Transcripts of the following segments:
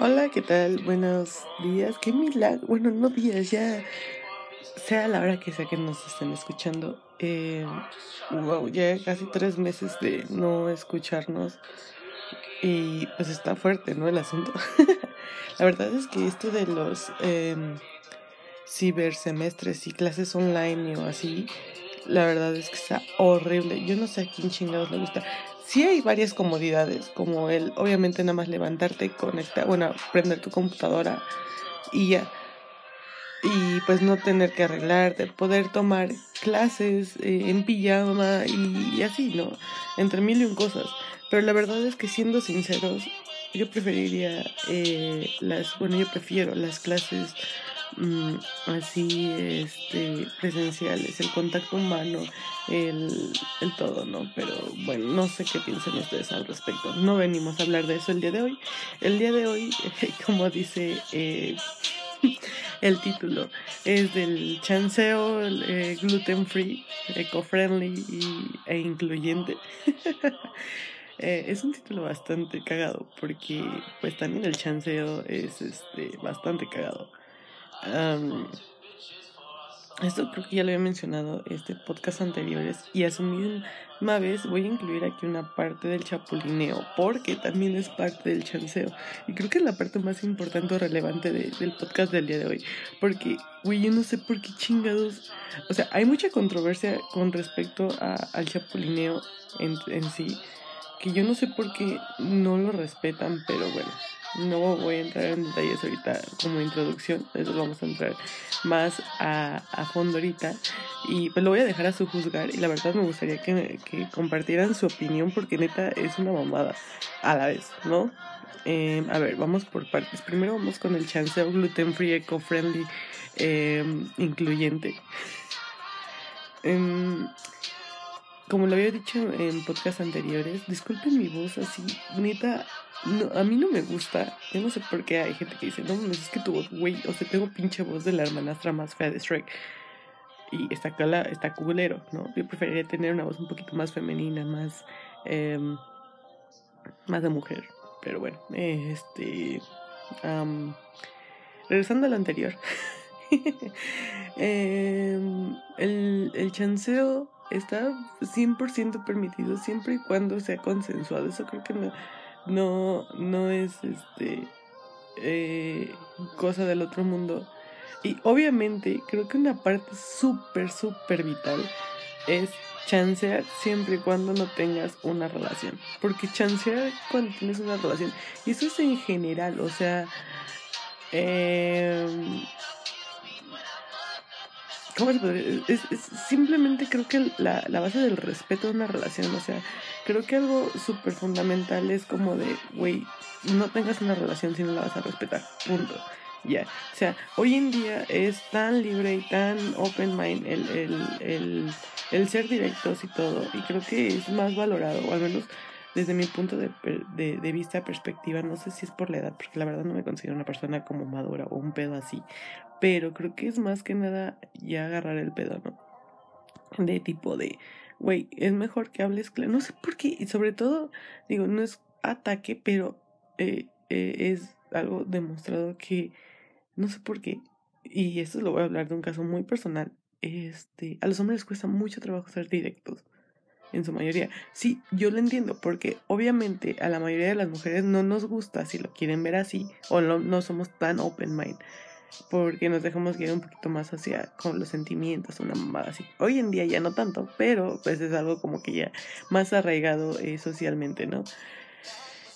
Hola, ¿qué tal? Buenos días. Qué milagro. Bueno, no días, ya sea la hora que sea que nos estén escuchando. Eh, wow, ya casi tres meses de no escucharnos. Y pues está fuerte, ¿no? El asunto. la verdad es que esto de los eh, cibersemestres y clases online o así, la verdad es que está horrible. Yo no sé a quién chingados le gusta sí hay varias comodidades, como el, obviamente nada más levantarte, conectar, bueno, prender tu computadora y ya. Y pues no tener que arreglarte, poder tomar clases eh, en pijama y, así, ¿no? Entre mil y un cosas. Pero la verdad es que siendo sinceros, yo preferiría eh, las, bueno, yo prefiero las clases Mm, así este presenciales, el contacto humano, el, el todo, ¿no? Pero bueno, no sé qué piensan ustedes al respecto. No venimos a hablar de eso el día de hoy. El día de hoy, como dice eh, el título, es del chanceo eh, gluten free, eco-friendly e incluyente. Eh, es un título bastante cagado porque pues también el chanceo es este bastante cagado esto creo que ya lo había mencionado este podcast anteriores y a su misma vez voy a incluir aquí una parte del chapulineo porque también es parte del chanceo y creo que es la parte más importante o relevante del podcast del día de hoy porque güey yo no sé por qué chingados o sea hay mucha controversia con respecto a, al chapulineo en, en sí que yo no sé por qué no lo respetan pero bueno no voy a entrar en detalles ahorita como introducción, eso vamos a entrar más a, a fondo ahorita. Y pues lo voy a dejar a su juzgar y la verdad me gustaría que, que compartieran su opinión porque neta es una mamada a la vez, ¿no? Eh, a ver, vamos por partes. Primero vamos con el chanceo gluten free, eco friendly, eh, incluyente. Eh, como lo había dicho en podcasts anteriores, disculpen mi voz así, neta, no, a mí no me gusta. Yo no sé por qué hay gente que dice, no, no es que tu voz, güey, o sea, tengo pinche voz de la hermanastra más fea de Shrek. Y está, cala, está culero, ¿no? Yo preferiría tener una voz un poquito más femenina, más, eh, más de mujer. Pero bueno, este, um, regresando a lo anterior. eh, el, el chanceo está 100% permitido siempre y cuando sea consensuado. Eso creo que no, no, no es este eh, cosa del otro mundo. Y obviamente creo que una parte súper, súper vital es chancear siempre y cuando no tengas una relación. Porque chancear cuando tienes una relación, y eso es en general, o sea, eh, ¿Cómo se podría? Es, simplemente creo que la, la, base del respeto de una relación, o sea, creo que algo súper fundamental es como de, güey, no tengas una relación si no la vas a respetar, punto. Ya, o sea, hoy en día es tan libre y tan open mind el, el, el, el ser directos y todo, y creo que es más valorado, o al menos desde mi punto de, vista, perspectiva, no sé si es por la edad, porque la verdad no me considero una persona como madura o un pedo así, pero creo que es más que nada ya agarrar el pedo, ¿no? De tipo de, güey, es mejor que hables claro, no sé por qué, y sobre todo, digo, no es ataque, pero eh, eh, es algo demostrado que, no sé por qué, y esto lo voy a hablar de un caso muy personal, este, a los hombres les cuesta mucho trabajo ser directos en su mayoría. Sí, yo lo entiendo, porque obviamente a la mayoría de las mujeres no nos gusta si lo quieren ver así, o no, no somos tan open mind, porque nos dejamos guiar un poquito más hacia con los sentimientos, una mamada así. Hoy en día ya no tanto, pero pues es algo como que ya más arraigado eh, socialmente, ¿no?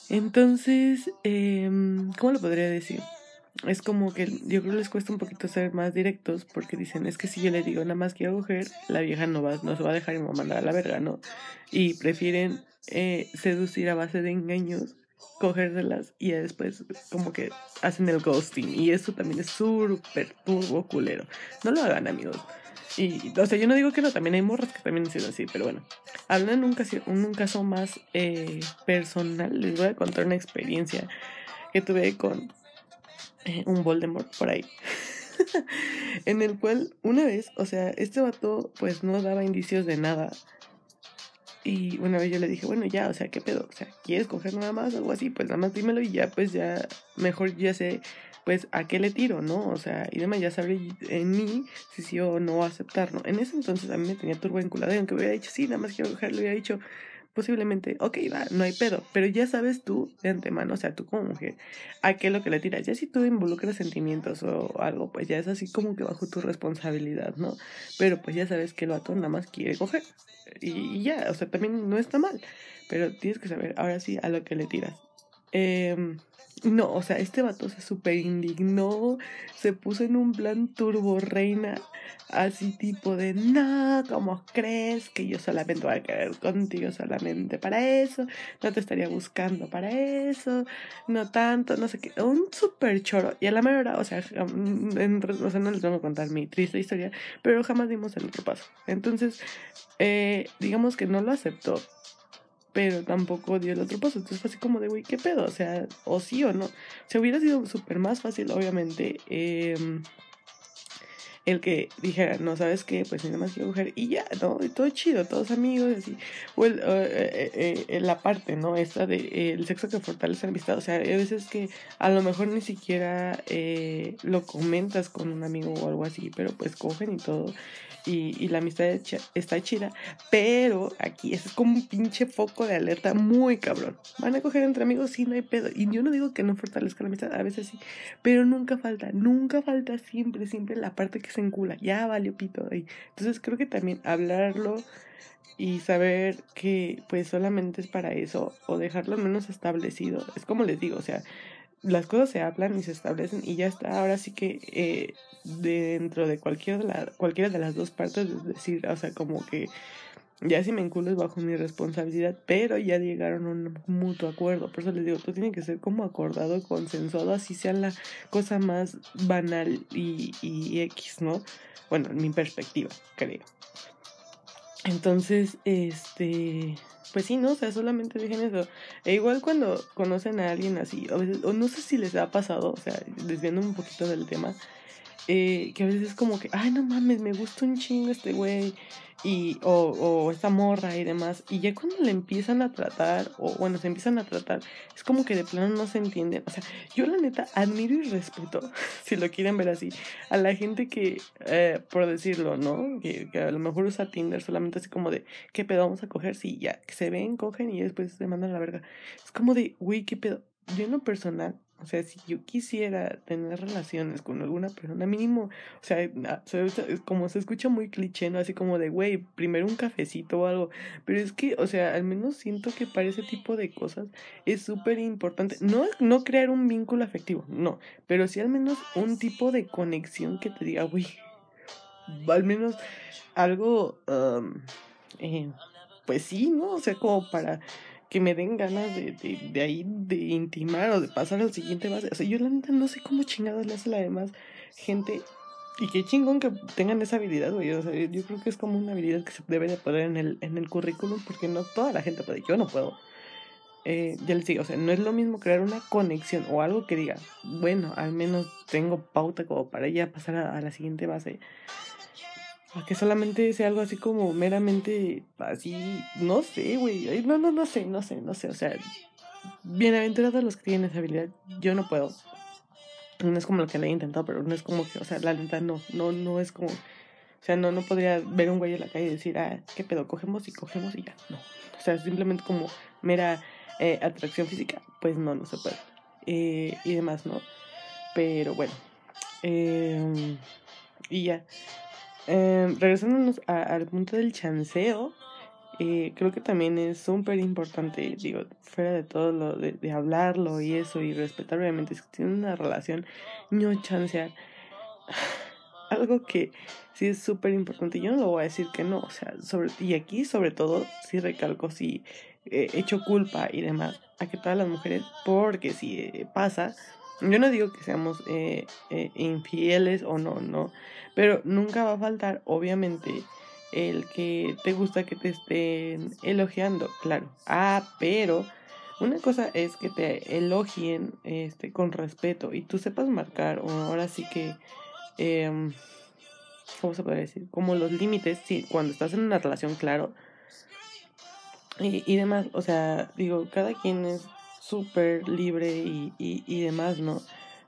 Entonces, eh, ¿cómo lo podría decir? Es como que yo creo que les cuesta un poquito ser más directos porque dicen, es que si yo le digo nada más quiero coger, la vieja no, va, no se va a dejar y me va a mandar a la verga, ¿no? Y prefieren eh, seducir a base de engaños, cogérselas y después como que hacen el ghosting. Y eso también es súper turbo culero. No lo hagan, amigos. Y, o sea, yo no digo que no, también hay morras que también dicen así, pero bueno. Hablando en un caso, un caso más eh, personal, les voy a contar una experiencia que tuve con un Voldemort por ahí. en el cual una vez, o sea, este vato pues no daba indicios de nada. Y una vez yo le dije, bueno, ya, o sea, ¿qué pedo? O sea, ¿quieres coger nada más? Algo así, pues nada más dímelo y ya, pues ya, mejor ya sé, pues, a qué le tiro, ¿no? O sea, y demás, ya sabré en mí si sí o no aceptarlo. En ese entonces a mí me tenía turbo vinculado y aunque hubiera dicho, sí, nada más quiero coger, le hubiera dicho, posiblemente, ok, va, no hay pedo, pero ya sabes tú de antemano, o sea, tú como mujer, a qué es lo que le tiras. Ya si tú involucras sentimientos o algo, pues ya es así como que bajo tu responsabilidad, ¿no? Pero pues ya sabes que el vato nada más quiere coger. Y, ya, o sea, también no está mal, pero tienes que saber ahora sí a lo que le tiras. Eh, no, o sea, este vato se super indignó, se puso en un plan turbo reina, así tipo de, no, ¿cómo crees que yo solamente voy a querer contigo solamente para eso? No te estaría buscando para eso, no tanto, no sé qué, un super choro. Y a la mejor o sea, en, o sea, no les tengo a contar mi triste historia, pero jamás dimos el otro paso. Entonces, eh, digamos que no lo aceptó pero tampoco dio el otro paso. Entonces fue así como de, güey, ¿qué pedo? O sea, o sí o no. O sea, hubiera sido súper más fácil, obviamente, eh, el que dijera, no, ¿sabes qué? Pues nada más quiero mujer y ya, ¿no? Y todo chido, todos amigos, así. O eh, eh, eh, la parte, ¿no? Esta de el sexo que fortalece la amistad. O sea, hay veces que a lo mejor ni siquiera lo comentas con un amigo o algo así, pero pues cogen y todo y, y la amistad está chida, pero aquí es como un pinche foco de alerta muy cabrón. Van a coger entre amigos, sí, no hay pedo. Y yo no digo que no fortalezca la amistad, a veces sí, pero nunca falta, nunca falta siempre, siempre la parte que se encula. Ya valió pito ahí. Entonces creo que también hablarlo y saber que pues solamente es para eso o dejarlo menos establecido. Es como les digo, o sea, las cosas se hablan y se establecen y ya está. Ahora sí que eh, dentro de cualquiera de, la, cualquiera de las dos partes, es decir, o sea, como que ya si me enculo bajo mi responsabilidad, pero ya llegaron a un mutuo acuerdo. Por eso les digo, todo tiene que ser como acordado, consensuado, así sea la cosa más banal y, y X, ¿no? Bueno, en mi perspectiva, creo. Entonces, este, pues sí, ¿no? O sea, solamente dejen eso. E igual cuando conocen a alguien así, veces, o no sé si les ha pasado, o sea, desviando un poquito del tema, eh, que a veces es como que, ay, no mames, me gusta un chingo este güey, y, o, o esta morra y demás, y ya cuando le empiezan a tratar, o bueno, se empiezan a tratar, es como que de plano no se entienden. O sea, yo la neta admiro y respeto, si lo quieren ver así, a la gente que, eh, por decirlo, ¿no? Que, que, a lo mejor usa Tinder solamente así como de, ¿qué pedo vamos a coger? Sí, ya, se ven, cogen y después se mandan a la verga. Es como de, güey, ¿qué pedo? Yo en lo personal o sea, si yo quisiera tener relaciones con alguna persona, mínimo, o sea, como se escucha muy cliché, ¿no? Así como de, güey, primero un cafecito o algo. Pero es que, o sea, al menos siento que para ese tipo de cosas es súper importante. No, no crear un vínculo afectivo, no. Pero sí al menos un tipo de conexión que te diga, güey, al menos algo, eh, pues sí, ¿no? O sea, como para que me den ganas de, de, de, ahí de intimar o de pasar al siguiente base. O sea, yo la neta no sé cómo chingados le hace la demás gente. Y qué chingón que tengan esa habilidad, güey. O sea, yo creo que es como una habilidad que se debe de poner en el, en el currículum porque no toda la gente puede. Yo no puedo. Eh, ya les digo, o sea, no es lo mismo crear una conexión o algo que diga, bueno, al menos tengo pauta como para ya pasar a, a la siguiente base a que solamente sea algo así como meramente así, no sé, güey. No, no, no sé, no sé, no sé. O sea, bienaventurados los que tienen esa habilidad. Yo no puedo. No es como lo que le he intentado, pero no es como que, o sea, la lenta no, no, no es como. O sea, no, no podría ver un güey en la calle y decir, ah, ¿qué pedo? Cogemos y cogemos y ya. No. O sea, simplemente como mera eh, atracción física. Pues no, no se puede. Eh, y demás, ¿no? Pero bueno. Eh, y ya. Eh, regresándonos al punto del chanceo, eh, creo que también es súper importante, digo, fuera de todo lo de, hablarlo y eso y respetar, obviamente, si tienen una relación, no chancear. Algo que sí es súper importante, yo no lo voy a decir que no, o sea, y aquí sobre todo, sí recalco, si he hecho culpa y demás, a que todas las mujeres, porque si eh, pasa, yo no digo que seamos eh, eh, infieles o no, no, pero nunca va a faltar, obviamente, el que te gusta que te estén elogiando, claro. Ah, pero una cosa es que te elogien este, con respeto y tú sepas marcar, o ahora sí que, eh, ¿cómo se puede decir? Como los límites, sí, cuando estás en una relación, claro, y, y demás, o sea, digo, cada quien es súper libre y, y, y demás, ¿no?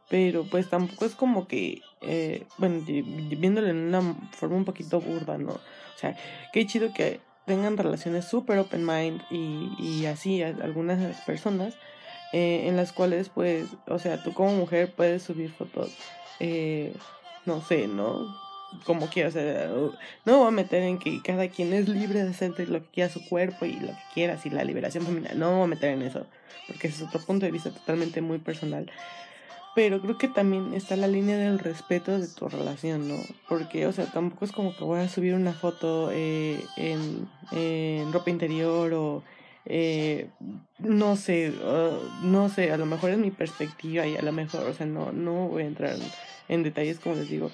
Pero pues tampoco es como que, eh, bueno, viéndolo en una forma un poquito burda, ¿no? O sea, qué chido que tengan relaciones súper open mind y, y así algunas personas eh, en las cuales pues, o sea, tú como mujer puedes subir fotos, eh, no sé, ¿no? Como quieras, o sea, no voy a meter en que cada quien es libre de hacer lo que quiera su cuerpo y lo que quiera, y la liberación femenina, no voy a meter en eso, porque ese es otro punto de vista totalmente muy personal pero creo que también está la línea del respeto de tu relación, ¿no? Porque, o sea, tampoco es como que voy a subir una foto eh, en, en, ropa interior o, eh, no sé, no sé, a lo mejor es mi perspectiva y a lo mejor, o sea, no, no voy a entrar en, detalles como les digo,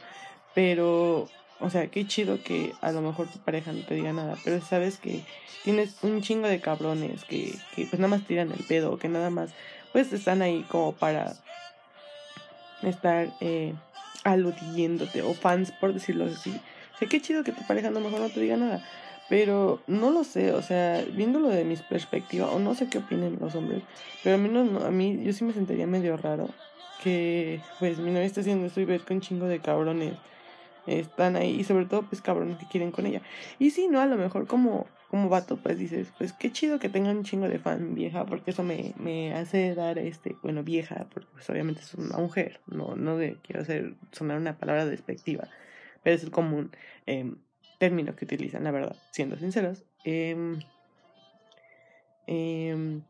pero, o sea, qué chido que a lo mejor tu pareja no te diga nada, pero sabes que tienes un chingo de cabrones que, que pues nada más tiran el pedo, que nada más, pues están ahí como para estar eh, aludiéndote o fans, por decirlo así. O sea, qué chido que tu pareja a lo mejor no te diga nada. Pero no lo sé, o sea, viéndolo de mi perspectiva, o no sé qué opinen los hombres, pero a mí, no, a mí yo sí me sentiría medio raro que pues mi novia está haciendo esto y ver con chingo de cabrones están ahí y sobre todo pues cabrones que quieren con ella. Y si no, a lo mejor como como vato, pues dices, pues qué chido que tengan un chingo de fan vieja, porque eso me, me hace dar este, bueno, vieja, porque pues obviamente es una mujer, no, no quiero hacer, sonar una palabra despectiva, pero es el común eh, término que utilizan, la verdad, siendo sinceros. Eh, eh,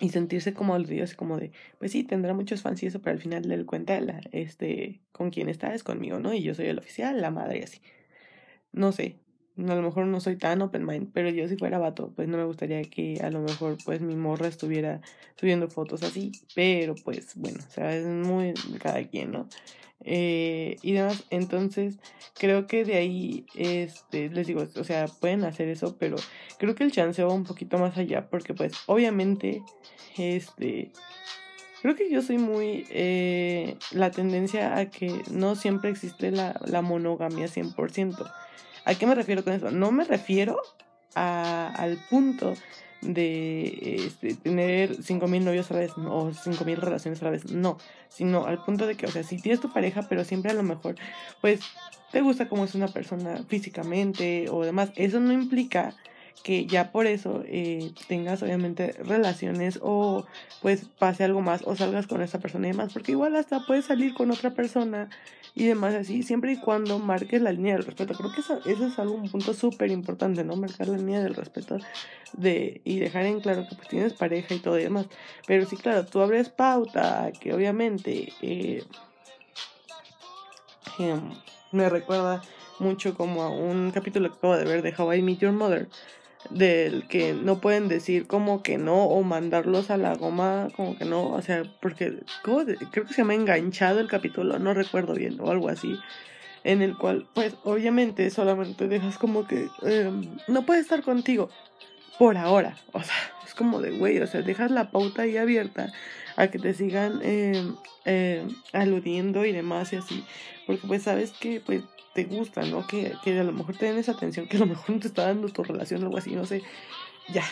y sentirse como aludido, como de, pues sí, tendrá muchos fans y eso, pero al final del cuenta, la, este, con quién está es conmigo, ¿no? Y yo soy el oficial, la madre así. No sé, a lo mejor no soy tan open mind, pero yo si fuera vato, pues no me gustaría que a lo mejor pues mi morra estuviera subiendo fotos así, pero pues bueno, o sea, es muy cada quien, ¿no? Eh, y demás, entonces creo que de ahí, este, les digo, o sea, pueden hacer eso, pero creo que el chance va un poquito más allá, porque pues obviamente, este, creo que yo soy muy, eh, la tendencia a que no siempre existe la, la monogamia 100%. ¿A qué me refiero con eso? No me refiero a, al punto de este, tener 5.000 novios a la vez o 5.000 relaciones a la vez, no, sino al punto de que, o sea, si tienes tu pareja, pero siempre a lo mejor, pues, te gusta cómo es una persona físicamente o demás, eso no implica que ya por eso eh, tengas obviamente relaciones o pues pase algo más o salgas con esa persona y demás, porque igual hasta puedes salir con otra persona y demás así, siempre y cuando marques la línea del respeto. Creo que eso, eso es algo, un punto súper importante, ¿no? Marcar la línea del respeto de, y dejar en claro que pues tienes pareja y todo y demás. Pero sí, claro, tú abres pauta, que obviamente eh, em, me recuerda mucho como a un capítulo que acabo de ver de How I Meet Your Mother, del que no pueden decir como que no o mandarlos a la goma como que no, o sea, porque creo que se llama enganchado el capítulo, no recuerdo bien o algo así, en el cual pues obviamente solamente dejas como que em, no puede estar contigo por ahora, o sea, es como de güey, o sea, dejas la pauta ahí abierta a que te sigan eh, aludiendo y demás y así, porque pues sabes que pues te gusta, ¿no? Que, que a lo mejor te den esa atención, que a lo mejor no te está dando tu relación o algo así, no sé. Ya.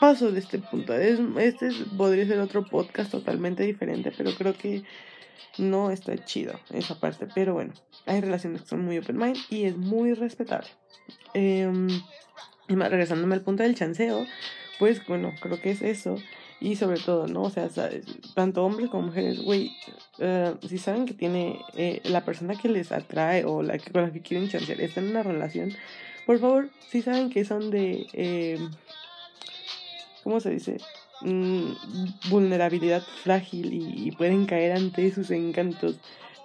Paso de este punto. Es, este podría ser otro podcast totalmente diferente, pero creo que no está chido esa parte. Pero bueno, hay relaciones que son muy open mind y es muy respetable. Eh, y más, regresándome al punto del chanceo, pues bueno, creo que es eso. Y sobre todo, ¿no? O sea, tanto hombres como mujeres, güey, uh, si saben que tiene eh, la persona que les atrae o la que, con la que quieren chancear está en una relación, por favor, si saben que son de, eh, ¿cómo se dice? Mm, vulnerabilidad frágil y, y, pueden caer ante sus encantos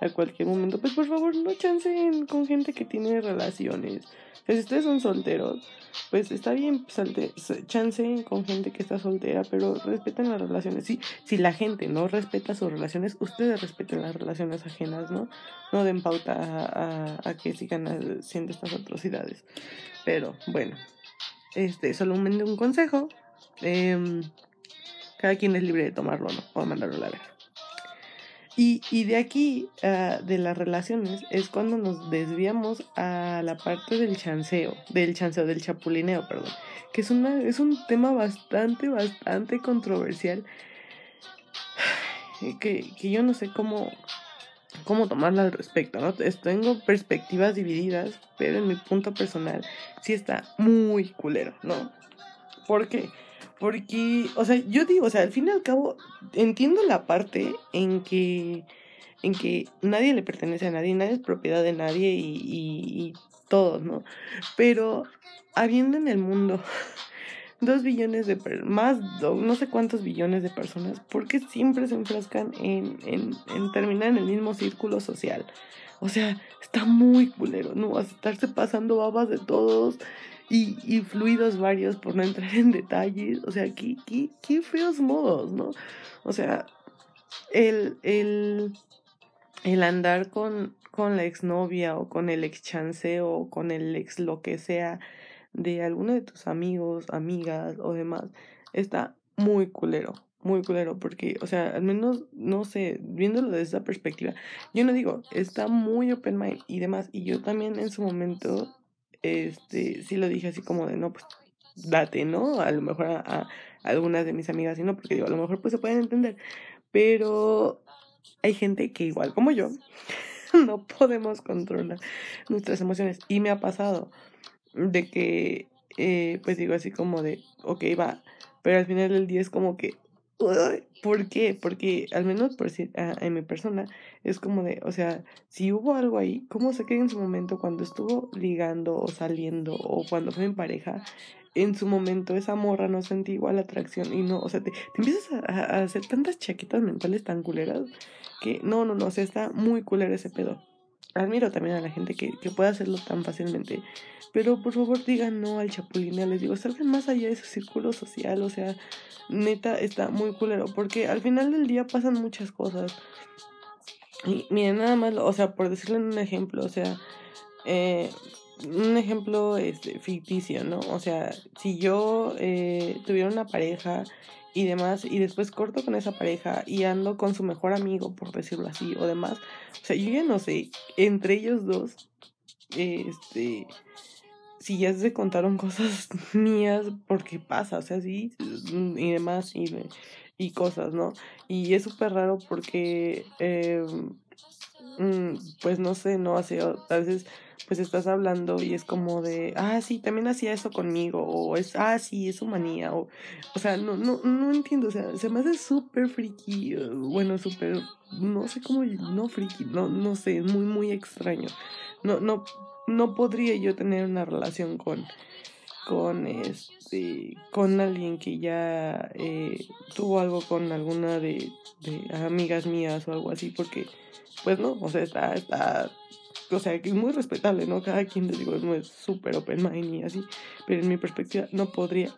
a cualquier momento, pues por favor no chanceen con gente que tiene relaciones. Sea, si ustedes son solteros, pues está bien, salte, chance con gente que está soltera, pero respeten las relaciones. Si, si la gente no respeta sus relaciones, ustedes respeten las relaciones ajenas, ¿no? No den pauta a, a, que sigan haciendo estas atrocidades. Pero bueno, este, solamente un consejo. Eh, cada quien es libre de tomarlo, ¿no? O mandarlo a la verga. Y, y de aquí, uh, de las relaciones, es cuando nos desviamos a la parte del chanceo, del chanceo, del chapulineo, perdón, que es, una, es un tema bastante, bastante controversial, que, que yo no sé cómo, cómo tomarla al respecto, ¿no? Tengo perspectivas divididas, pero en mi punto personal sí está muy culero, ¿no? Porque, o sea, yo digo, o sea, al fin y al cabo, entiendo la parte en que, en que nadie le pertenece a nadie, nadie es propiedad de nadie y, y, y todos, ¿no? Pero habiendo en el mundo dos billones de más, no sé cuántos billones de personas, ¿por qué siempre se enfrascan en, en, en terminar en el mismo círculo social? O sea, está muy culero, ¿no? Estarse pasando babas de todos y, y fluidos varios, por no entrar en detalles. O sea, qué, qué, qué feos modos, ¿no? O sea, el, el, el andar con, con la exnovia o con el ex chanceo o con el ex lo que sea de alguno de tus amigos, amigas o demás, está muy culero, muy culero, porque, o sea, al menos, no sé, viéndolo desde esa perspectiva, yo no digo, está muy open mind y demás, y yo también en su momento este, sí. lo dije así como de, no, pues date, ¿no? A lo mejor a, algunas de mis amigas y no, porque digo, a lo mejor pues se pueden entender, pero hay gente que igual como yo, no podemos controlar nuestras emociones. Y me ha pasado de que, eh, pues digo así como de, ok, va, pero al final del día es como que, ¿Por qué? Porque al menos por si, en mi persona es como de, o sea, si hubo algo ahí, ¿cómo sé que en su momento cuando estuvo ligando o saliendo o cuando fue en pareja, en su momento esa morra no sentí igual atracción y no, o sea, te, te empiezas a, a, hacer tantas chaquetas mentales tan culeras que no, no, no, o sea, está muy culera ese pedo. Admiro también a la gente que, que puede hacerlo tan fácilmente, pero por favor digan no al chapulineo, les digo, salgan más allá de ese círculo social, o sea, neta está muy culero, porque al final del día pasan muchas cosas. Y miren, nada más, o sea, por decirle un ejemplo, o sea, eh, un ejemplo este, ficticio, ¿no? O sea, si yo eh, tuviera una pareja y demás, y después corto con esa pareja y ando con su mejor amigo, por decirlo así, o demás, o sea, yo ya no sé, entre ellos dos, este, si ya se contaron cosas mías, porque pasa, o sea, sí, y demás, y, y cosas, ¿no? Y es súper raro porque, eh, pues no sé, no hace, a veces pues estás hablando y es como de, ah, sí, también hacía eso conmigo, o es, ah, sí, es su manía, o, o sea, no, no, no entiendo, o sea, se me hace súper friki, bueno, súper, no sé cómo, no friki, no, no sé, muy, muy extraño, no, no, no podría yo tener una relación con, con este, con alguien que ya eh, tuvo algo con alguna de, de amigas mías o algo así, porque, pues no, o sea, está, está, o sea, que es muy respetable, ¿no? Cada quien, les digo, no es súper open mind y así, pero en mi perspectiva no podría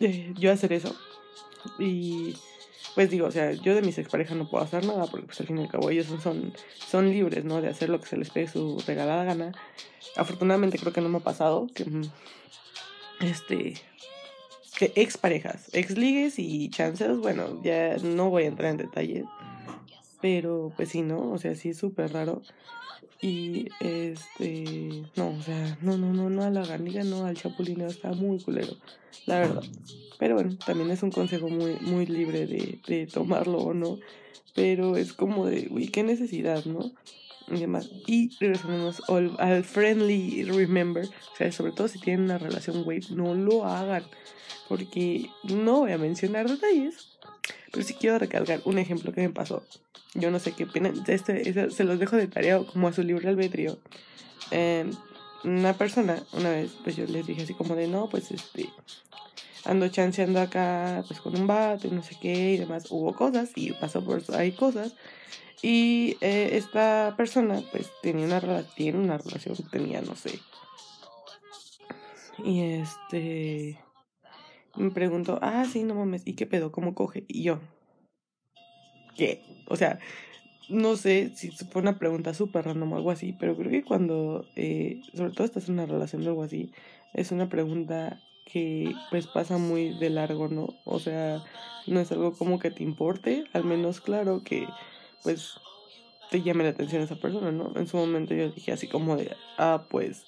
eh, yo hacer eso. Y pues digo, o sea, yo de mis exparejas no puedo hacer nada porque pues al fin y al cabo ellos son, son, libres, ¿no? De hacer lo que se les pegue su regalada gana. Afortunadamente creo que no me ha pasado que, mm, este, que exparejas, exligues y chances, bueno, ya no voy a entrar en detalles, pero pues sí, ¿no? O sea, sí es súper raro. Y este, no, o sea, no, no, no, no a la ganiga, no al chapulineo, está muy culero, la verdad. Pero bueno, también es un consejo muy, muy libre de, de tomarlo o no. Pero es como de, uy, qué necesidad, ¿no? Y demás. Y regresamos al, al friendly remember. O sea, sobre todo si tienen una relación wave, no lo hagan. Porque no voy a mencionar detalles. Pero sí quiero recalcar un ejemplo que me pasó. Yo no sé qué pena. Este, este, se los dejo de tarea como a su libre albedrío. Eh, una persona, una vez, pues yo les dije así como de, no, pues este, ando chanceando acá pues con un vato y no sé qué y demás. Hubo cosas y pasó por hay cosas. Y eh, esta persona pues tenía una, tiene una relación, tenía, no sé. Y este me preguntó, ah, sí, no mames, ¿y qué pedo? ¿Cómo coge? Y yo, ¿qué? O sea, no sé si fue una pregunta súper random o algo así, pero creo que cuando, eh, sobre todo estás en una relación o algo así, es una pregunta que pues pasa muy de largo, ¿no? O sea, no es algo como que te importe, al menos claro que pues te llame la atención esa persona, ¿no? En su momento yo dije así como de, ah, pues,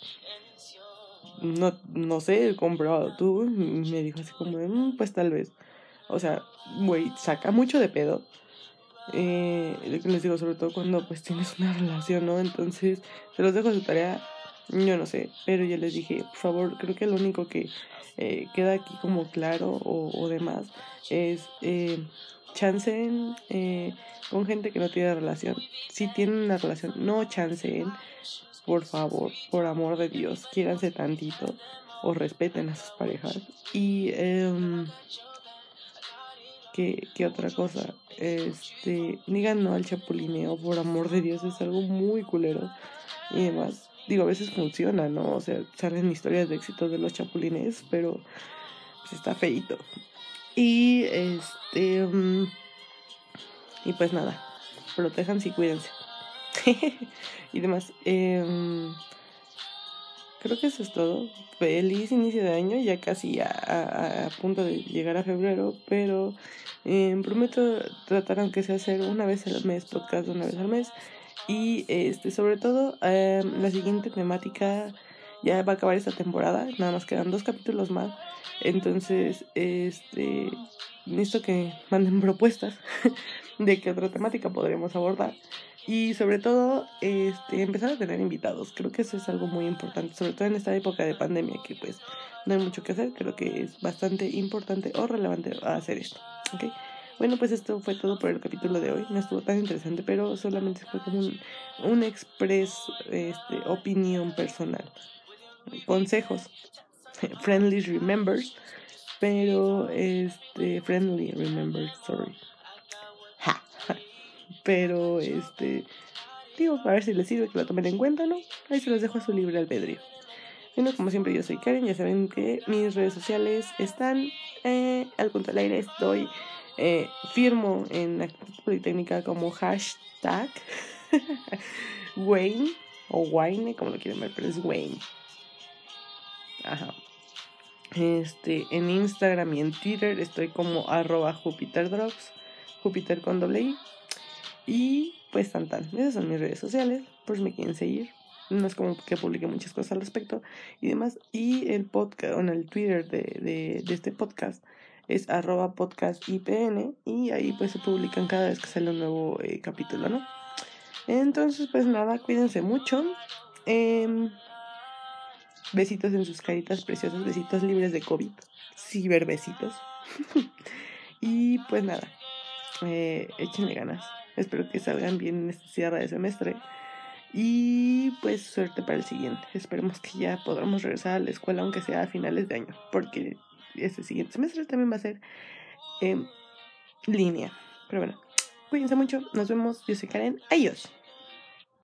no, no sé, comprobado tú. Me dijo así como mm, pues tal vez. O sea, güey, saca mucho de pedo. Eh, les digo, sobre todo cuando pues tienes una relación, ¿no? Entonces, se los dejo a su tarea. Yo no sé, pero yo les dije, por favor, creo que lo único que eh, queda aquí como claro o, o demás es eh, chancen eh, con gente que no tiene relación. Si tienen una relación, no chancen, por favor, por amor de Dios, quiéranse tantito o respeten a sus parejas. Y, eh, ¿qué, ¿qué, otra cosa? Este, digan no al chapulineo, por amor de Dios, es algo muy culero. Y demás, digo, a veces funciona, ¿no? O sea, salen historias de éxito de los chapulines, pero pues está feito. Y este. Um, y pues nada, protéjanse y cuídense. y demás. Eh, creo que eso es todo. Feliz inicio de año, ya casi a, a, a punto de llegar a febrero, pero eh, prometo tratar aunque sea hacer una vez al mes, podcast una vez al mes. Y este, sobre todo, eh, la siguiente temática ya va a acabar esta temporada, nada más quedan dos capítulos más. Entonces, este, necesito que manden propuestas de qué otra temática podremos abordar. Y sobre todo, este, empezar a tener invitados. Creo que eso es algo muy importante, sobre todo en esta época de pandemia, que pues no hay mucho que hacer. Creo que es bastante importante o relevante hacer esto. ¿ok? Bueno, pues esto fue todo por el capítulo de hoy. No estuvo tan interesante, pero solamente fue como un, un express este, opinión personal. Consejos. Friendly remembers. Pero, este, friendly remembers, sorry. Pero, este, digo, a ver si les sirve que lo tomen en cuenta, ¿no? Ahí se los dejo a su libre albedrío. Bueno, como siempre, yo soy Karen. Ya saben que mis redes sociales están eh, al punto del aire. Estoy eh, firmo en la Politécnica como hashtag Wayne o Wayne, como lo quieren ver, pero es Wayne. Ajá. Este, en Instagram y en Twitter estoy como arroba JupiterDrops, Jupiter con doble I. Y pues tan tan. Esas son mis redes sociales, por si me quieren seguir. No es como que publique muchas cosas al respecto y demás. Y el podcast, en el Twitter de, de, este podcast es arroba podcast IPN y ahí pues se publican cada vez que sale un nuevo eh, capítulo, ¿no? Entonces pues nada, cuídense mucho. Eh, besitos en sus caritas preciosas, besitos libres de COVID, ciberbesitos. y pues nada, eh, échenle ganas. Espero que salgan bien en este cierre de semestre. Y pues suerte para el siguiente. Esperemos que ya podamos regresar a la escuela, aunque sea a finales de año, porque este siguiente semestre también va a ser en línea. Pero bueno, cuídense mucho, nos vemos. Yo soy Karen, adiós.